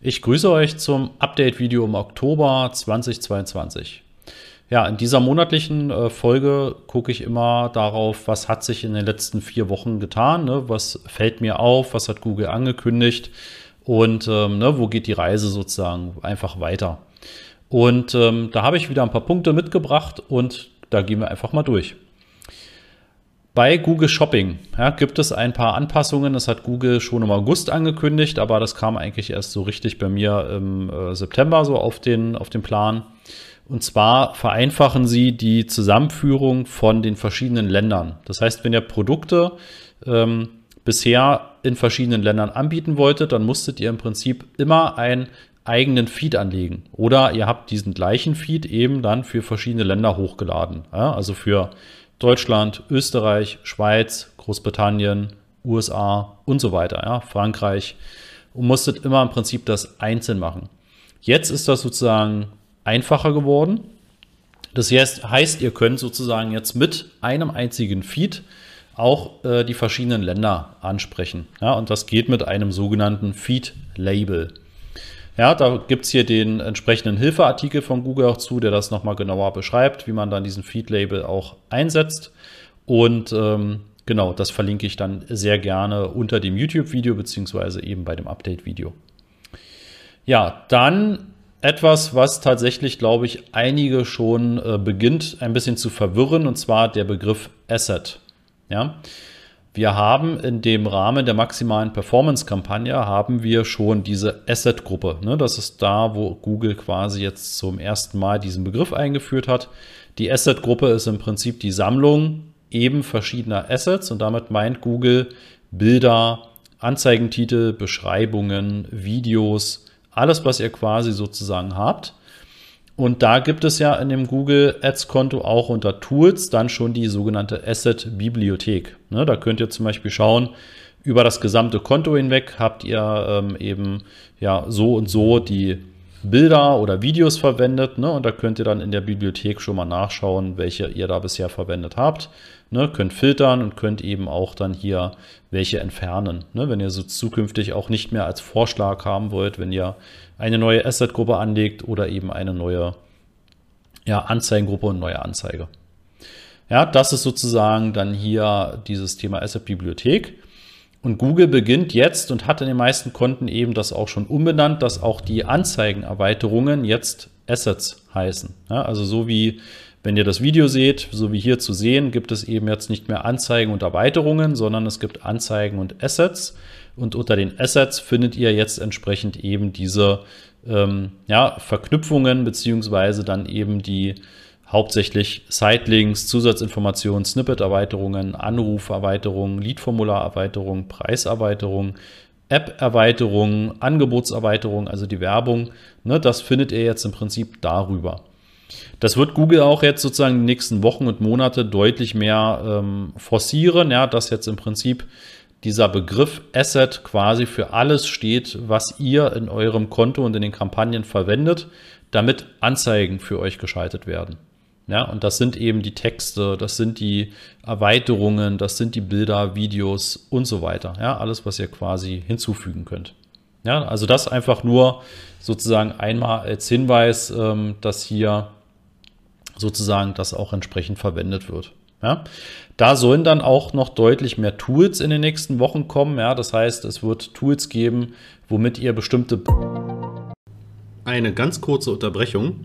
Ich grüße euch zum Update-Video im Oktober 2022. Ja, in dieser monatlichen äh, Folge gucke ich immer darauf, was hat sich in den letzten vier Wochen getan, ne? was fällt mir auf, was hat Google angekündigt und ähm, ne, wo geht die Reise sozusagen einfach weiter. Und ähm, da habe ich wieder ein paar Punkte mitgebracht und da gehen wir einfach mal durch. Bei Google Shopping ja, gibt es ein paar Anpassungen. Das hat Google schon im August angekündigt, aber das kam eigentlich erst so richtig bei mir im äh, September so auf den, auf den Plan. Und zwar vereinfachen sie die Zusammenführung von den verschiedenen Ländern. Das heißt, wenn ihr Produkte ähm, bisher in verschiedenen Ländern anbieten wolltet, dann musstet ihr im Prinzip immer einen eigenen Feed anlegen. Oder ihr habt diesen gleichen Feed eben dann für verschiedene Länder hochgeladen. Ja, also für Deutschland, Österreich, Schweiz, Großbritannien, USA und so weiter, ja, Frankreich und musstet immer im Prinzip das einzeln machen. Jetzt ist das sozusagen einfacher geworden. Das heißt, ihr könnt sozusagen jetzt mit einem einzigen Feed auch äh, die verschiedenen Länder ansprechen. Ja, und das geht mit einem sogenannten Feed-Label. Ja, da gibt es hier den entsprechenden Hilfeartikel von Google auch zu, der das nochmal genauer beschreibt, wie man dann diesen Feed-Label auch einsetzt. Und ähm, genau, das verlinke ich dann sehr gerne unter dem YouTube-Video, beziehungsweise eben bei dem Update-Video. Ja, dann etwas, was tatsächlich, glaube ich, einige schon äh, beginnt ein bisschen zu verwirren, und zwar der Begriff Asset. Ja, wir haben in dem Rahmen der maximalen Performance-Kampagne haben wir schon diese Asset-Gruppe. Ne? Das ist da, wo Google quasi jetzt zum ersten Mal diesen Begriff eingeführt hat. Die Asset-Gruppe ist im Prinzip die Sammlung eben verschiedener Assets und damit meint Google Bilder, Anzeigentitel, Beschreibungen, Videos, alles, was ihr quasi sozusagen habt. Und da gibt es ja in dem Google Ads Konto auch unter Tools dann schon die sogenannte Asset Bibliothek. Ne, da könnt ihr zum Beispiel schauen, über das gesamte Konto hinweg habt ihr ähm, eben ja so und so die Bilder oder Videos verwendet. Ne? Und da könnt ihr dann in der Bibliothek schon mal nachschauen, welche ihr da bisher verwendet habt. Ne? Könnt filtern und könnt eben auch dann hier welche entfernen. Ne? Wenn ihr so zukünftig auch nicht mehr als Vorschlag haben wollt, wenn ihr eine neue Asset-Gruppe anlegt oder eben eine neue ja, Anzeigengruppe und neue Anzeige. Ja, das ist sozusagen dann hier dieses Thema Asset-Bibliothek. Und Google beginnt jetzt und hat in den meisten Konten eben das auch schon umbenannt, dass auch die Anzeigenerweiterungen jetzt Assets heißen. Ja, also so wie wenn ihr das Video seht, so wie hier zu sehen, gibt es eben jetzt nicht mehr Anzeigen und Erweiterungen, sondern es gibt Anzeigen und Assets. Und unter den Assets findet ihr jetzt entsprechend eben diese ähm, ja, Verknüpfungen beziehungsweise dann eben die hauptsächlich Sitelinks, Zusatzinformationen, Snippet-Erweiterungen, Anruferweiterungen, Lead-Formular-Erweiterungen, Preiserweiterungen, App-Erweiterungen, Angebotserweiterungen, also die Werbung. Ne, das findet ihr jetzt im Prinzip darüber. Das wird Google auch jetzt sozusagen den nächsten Wochen und Monate deutlich mehr ähm, forcieren, ja, dass jetzt im Prinzip dieser Begriff Asset quasi für alles steht, was ihr in eurem Konto und in den Kampagnen verwendet, damit Anzeigen für euch geschaltet werden. Ja, und das sind eben die Texte, das sind die Erweiterungen, das sind die Bilder, Videos und so weiter. Ja, alles, was ihr quasi hinzufügen könnt. Ja, also das einfach nur sozusagen einmal als Hinweis, ähm, dass hier sozusagen das auch entsprechend verwendet wird. Ja, da sollen dann auch noch deutlich mehr Tools in den nächsten Wochen kommen. Ja, das heißt, es wird Tools geben, womit ihr bestimmte. Eine ganz kurze Unterbrechung.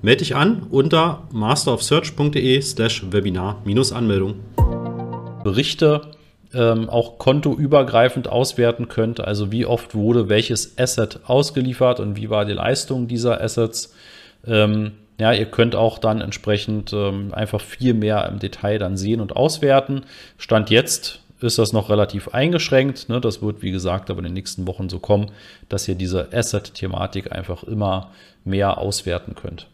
Melde dich an unter masterofsearch.de slash Webinar-Anmeldung. Berichte ähm, auch kontoübergreifend auswerten könnt, also wie oft wurde welches Asset ausgeliefert und wie war die Leistung dieser Assets. Ähm, ja, ihr könnt auch dann entsprechend ähm, einfach viel mehr im Detail dann sehen und auswerten. Stand jetzt ist das noch relativ eingeschränkt. Ne? Das wird, wie gesagt, aber in den nächsten Wochen so kommen, dass ihr diese Asset-Thematik einfach immer mehr auswerten könnt.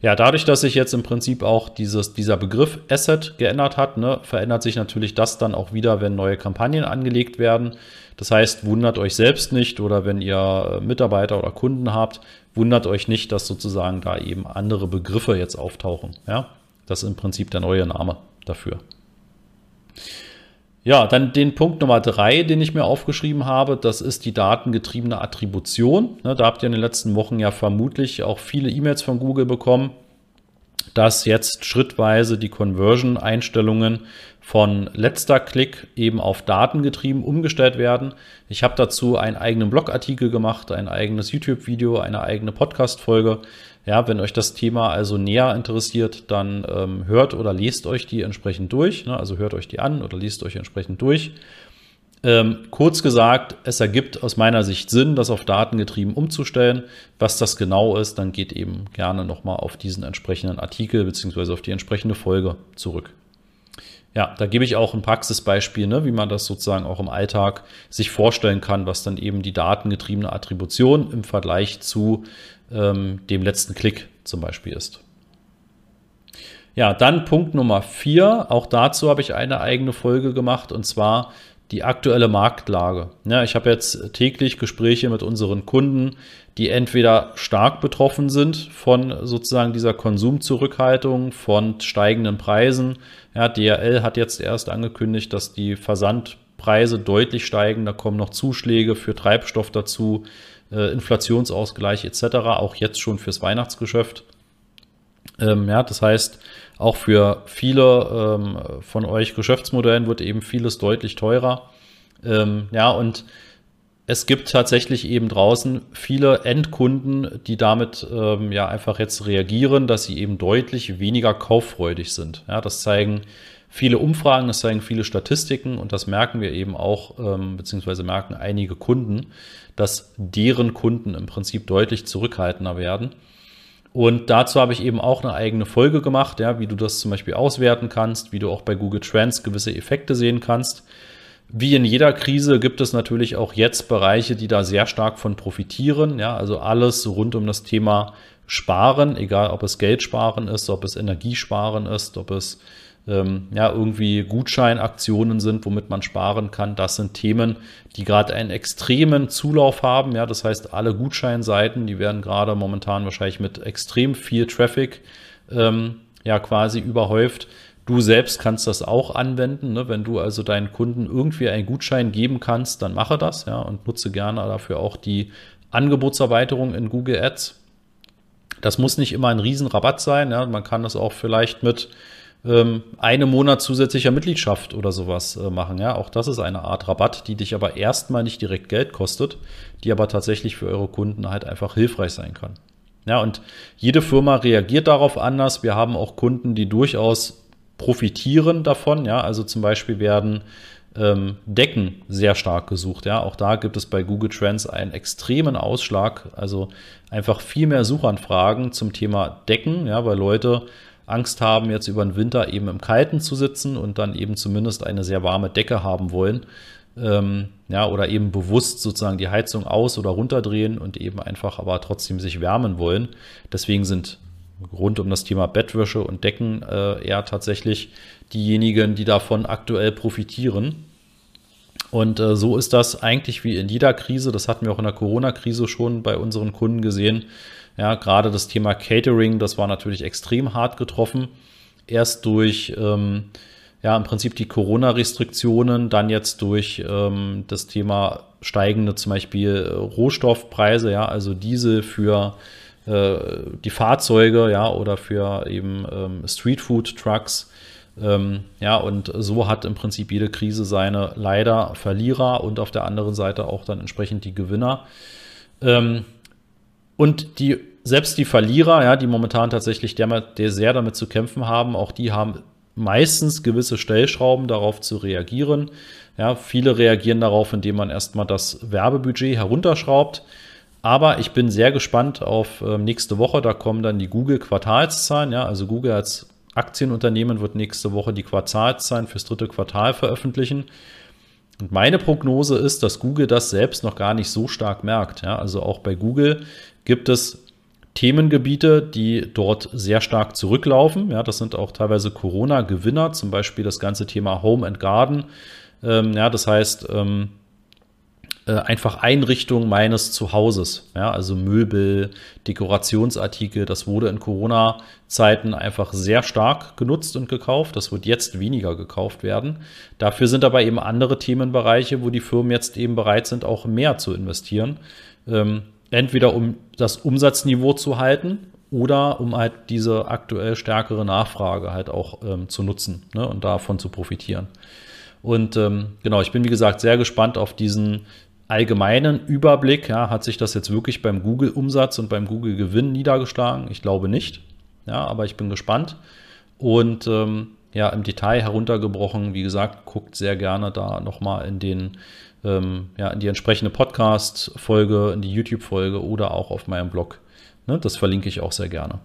Ja, dadurch, dass sich jetzt im Prinzip auch dieses, dieser Begriff Asset geändert hat, ne, verändert sich natürlich das dann auch wieder, wenn neue Kampagnen angelegt werden. Das heißt, wundert euch selbst nicht oder wenn ihr Mitarbeiter oder Kunden habt, wundert euch nicht, dass sozusagen da eben andere Begriffe jetzt auftauchen. Ja, das ist im Prinzip der neue Name dafür. Ja, dann den Punkt Nummer drei, den ich mir aufgeschrieben habe, das ist die datengetriebene Attribution. Ne, da habt ihr in den letzten Wochen ja vermutlich auch viele E-Mails von Google bekommen, dass jetzt schrittweise die Conversion-Einstellungen von letzter Klick eben auf datengetrieben umgestellt werden. Ich habe dazu einen eigenen Blogartikel gemacht, ein eigenes YouTube-Video, eine eigene Podcast-Folge. Ja, wenn euch das Thema also näher interessiert, dann ähm, hört oder lest euch die entsprechend durch. Ne? Also hört euch die an oder liest euch entsprechend durch. Ähm, kurz gesagt, es ergibt aus meiner Sicht Sinn, das auf Daten getrieben umzustellen. Was das genau ist, dann geht eben gerne nochmal auf diesen entsprechenden Artikel beziehungsweise auf die entsprechende Folge zurück. Ja, da gebe ich auch ein Praxisbeispiel, ne, wie man das sozusagen auch im Alltag sich vorstellen kann, was dann eben die datengetriebene Attribution im Vergleich zu ähm, dem letzten Klick zum Beispiel ist. Ja, dann Punkt Nummer vier. Auch dazu habe ich eine eigene Folge gemacht und zwar die aktuelle Marktlage. Ja, ich habe jetzt täglich Gespräche mit unseren Kunden, die entweder stark betroffen sind von sozusagen dieser Konsumzurückhaltung, von steigenden Preisen. Ja, DRL hat jetzt erst angekündigt, dass die Versandpreise deutlich steigen. Da kommen noch Zuschläge für Treibstoff dazu äh, Inflationsausgleich etc., auch jetzt schon fürs Weihnachtsgeschäft. Ähm, ja, das heißt, auch für viele ähm, von euch Geschäftsmodellen wird eben vieles deutlich teurer. Ähm, ja, und es gibt tatsächlich eben draußen viele Endkunden, die damit ähm, ja einfach jetzt reagieren, dass sie eben deutlich weniger kauffreudig sind. Ja, das zeigen viele Umfragen, das zeigen viele Statistiken und das merken wir eben auch, ähm, beziehungsweise merken einige Kunden, dass deren Kunden im Prinzip deutlich zurückhaltender werden. Und dazu habe ich eben auch eine eigene Folge gemacht, ja, wie du das zum Beispiel auswerten kannst, wie du auch bei Google Trends gewisse Effekte sehen kannst. Wie in jeder Krise gibt es natürlich auch jetzt Bereiche, die da sehr stark von profitieren. Ja, also alles rund um das Thema Sparen, egal ob es Geld sparen ist, ob es Energiesparen ist, ob es ähm, ja, irgendwie Gutscheinaktionen sind, womit man sparen kann. Das sind Themen, die gerade einen extremen Zulauf haben. Ja, das heißt, alle Gutscheinseiten, die werden gerade momentan wahrscheinlich mit extrem viel Traffic ähm, ja quasi überhäuft. Du selbst kannst das auch anwenden. Ne? Wenn du also deinen Kunden irgendwie einen Gutschein geben kannst, dann mache das ja, und nutze gerne dafür auch die Angebotserweiterung in Google Ads. Das muss nicht immer ein Riesenrabatt sein. Ja? Man kann das auch vielleicht mit ähm, einem Monat zusätzlicher Mitgliedschaft oder sowas äh, machen. Ja, auch das ist eine Art Rabatt, die dich aber erstmal nicht direkt Geld kostet, die aber tatsächlich für eure Kunden halt einfach hilfreich sein kann. Ja, und jede Firma reagiert darauf anders. Wir haben auch Kunden, die durchaus profitieren davon. Ja, also zum Beispiel werden ähm, Decken sehr stark gesucht. Ja, auch da gibt es bei Google Trends einen extremen Ausschlag. Also einfach viel mehr Suchanfragen zum Thema Decken. Ja, weil Leute Angst haben, jetzt über den Winter eben im Kalten zu sitzen und dann eben zumindest eine sehr warme Decke haben wollen. Ähm, ja, oder eben bewusst sozusagen die Heizung aus- oder runterdrehen und eben einfach aber trotzdem sich wärmen wollen. Deswegen sind rund um das Thema Bettwäsche und Decken äh, eher tatsächlich diejenigen, die davon aktuell profitieren. Und äh, so ist das eigentlich wie in jeder Krise. Das hatten wir auch in der Corona-Krise schon bei unseren Kunden gesehen. Ja, gerade das Thema Catering, das war natürlich extrem hart getroffen. Erst durch ähm, ja, im Prinzip die Corona-Restriktionen, dann jetzt durch ähm, das Thema steigende zum Beispiel äh, Rohstoffpreise, ja, also Diesel für äh, die Fahrzeuge, ja, oder für eben ähm, Streetfood-Trucks. Ähm, ja, und so hat im Prinzip jede Krise seine leider Verlierer und auf der anderen Seite auch dann entsprechend die Gewinner. Ähm, und die, selbst die Verlierer, ja, die momentan tatsächlich der, der sehr damit zu kämpfen haben, auch die haben meistens gewisse Stellschrauben darauf zu reagieren. Ja, viele reagieren darauf, indem man erstmal das Werbebudget herunterschraubt. Aber ich bin sehr gespannt auf äh, nächste Woche. Da kommen dann die Google-Quartalszahlen. Ja, also Google hat Aktienunternehmen wird nächste Woche die Quartalszahlen fürs dritte Quartal veröffentlichen. Und meine Prognose ist, dass Google das selbst noch gar nicht so stark merkt. Ja, also auch bei Google gibt es Themengebiete, die dort sehr stark zurücklaufen. Ja, das sind auch teilweise Corona-Gewinner, zum Beispiel das ganze Thema Home and Garden. Ähm, ja, das heißt, ähm, äh, einfach Einrichtung meines Zuhauses. Ja, also Möbel, Dekorationsartikel, das wurde in Corona-Zeiten einfach sehr stark genutzt und gekauft. Das wird jetzt weniger gekauft werden. Dafür sind aber eben andere Themenbereiche, wo die Firmen jetzt eben bereit sind, auch mehr zu investieren. Ähm, entweder um das Umsatzniveau zu halten oder um halt diese aktuell stärkere Nachfrage halt auch ähm, zu nutzen ne, und davon zu profitieren. Und ähm, genau, ich bin wie gesagt sehr gespannt auf diesen allgemeinen Überblick. Ja, hat sich das jetzt wirklich beim Google-Umsatz und beim Google-Gewinn niedergeschlagen? Ich glaube nicht. Ja, aber ich bin gespannt. Und ähm, ja, im Detail heruntergebrochen, wie gesagt, guckt sehr gerne da nochmal in den ähm, ja, in die entsprechende Podcast-Folge, in die YouTube-Folge oder auch auf meinem Blog. Ne, das verlinke ich auch sehr gerne.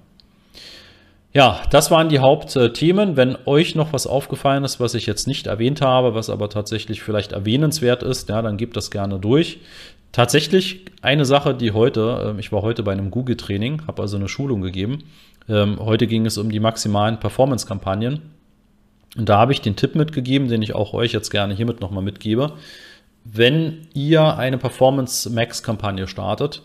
Ja, das waren die Hauptthemen. Wenn euch noch was aufgefallen ist, was ich jetzt nicht erwähnt habe, was aber tatsächlich vielleicht erwähnenswert ist, ja, dann gebt das gerne durch. Tatsächlich eine Sache, die heute, ähm, ich war heute bei einem Google-Training, habe also eine Schulung gegeben. Ähm, heute ging es um die maximalen Performance-Kampagnen. Und da habe ich den Tipp mitgegeben, den ich auch euch jetzt gerne hiermit nochmal mitgebe wenn ihr eine Performance Max Kampagne startet,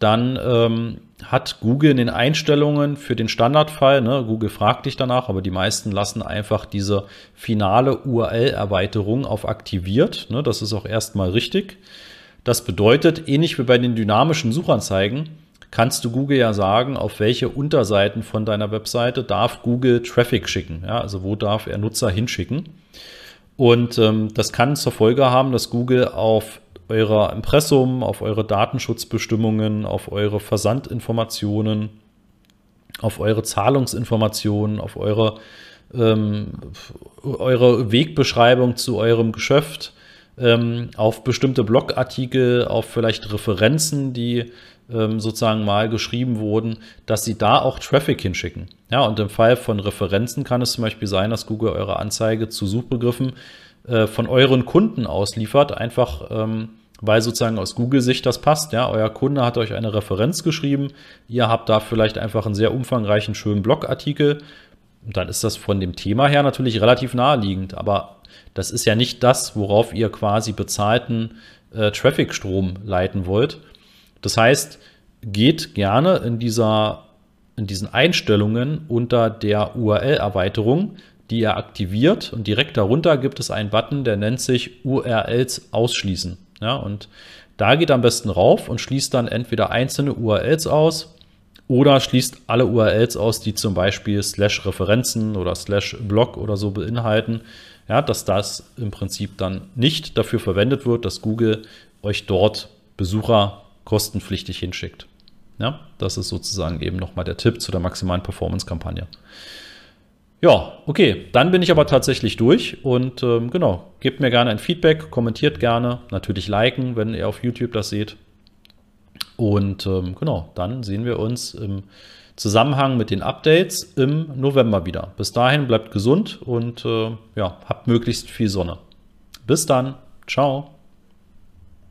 dann ähm, hat Google in den Einstellungen für den Standardfall, ne, Google fragt dich danach, aber die meisten lassen einfach diese finale URL-Erweiterung auf aktiviert. Ne, das ist auch erstmal richtig. Das bedeutet, ähnlich wie bei den dynamischen Suchanzeigen, kannst du Google ja sagen, auf welche Unterseiten von deiner Webseite darf Google Traffic schicken. Ja, also wo darf er Nutzer hinschicken. Und ähm, das kann zur Folge haben, dass Google auf eurer Impressum, auf eure Datenschutzbestimmungen, auf eure Versandinformationen, auf eure Zahlungsinformationen, auf eure, ähm, eure Wegbeschreibung zu eurem Geschäft, ähm, auf bestimmte Blogartikel, auf vielleicht Referenzen, die ähm, sozusagen mal geschrieben wurden, dass sie da auch Traffic hinschicken. Ja, und im Fall von Referenzen kann es zum Beispiel sein, dass Google eure Anzeige zu Suchbegriffen äh, von euren Kunden ausliefert, einfach ähm, weil sozusagen aus Google-Sicht das passt. Ja, euer Kunde hat euch eine Referenz geschrieben, ihr habt da vielleicht einfach einen sehr umfangreichen, schönen Blogartikel. Dann ist das von dem Thema her natürlich relativ naheliegend, aber das ist ja nicht das, worauf ihr quasi bezahlten äh, Traffic-Strom leiten wollt. Das heißt, geht gerne in, dieser, in diesen Einstellungen unter der URL-Erweiterung, die ihr aktiviert und direkt darunter gibt es einen Button, der nennt sich URLs ausschließen. Ja, und da geht am besten rauf und schließt dann entweder einzelne URLs aus oder schließt alle URLs aus, die zum Beispiel slash Referenzen oder slash Blog oder so beinhalten. Ja, dass das im Prinzip dann nicht dafür verwendet wird, dass Google euch dort Besucher kostenpflichtig hinschickt. Ja, das ist sozusagen eben nochmal der Tipp zu der maximalen Performance-Kampagne. Ja, okay, dann bin ich aber tatsächlich durch und ähm, genau, gebt mir gerne ein Feedback, kommentiert gerne, natürlich liken, wenn ihr auf YouTube das seht. Und ähm, genau, dann sehen wir uns im Zusammenhang mit den Updates im November wieder. Bis dahin bleibt gesund und äh, ja, habt möglichst viel Sonne. Bis dann, ciao.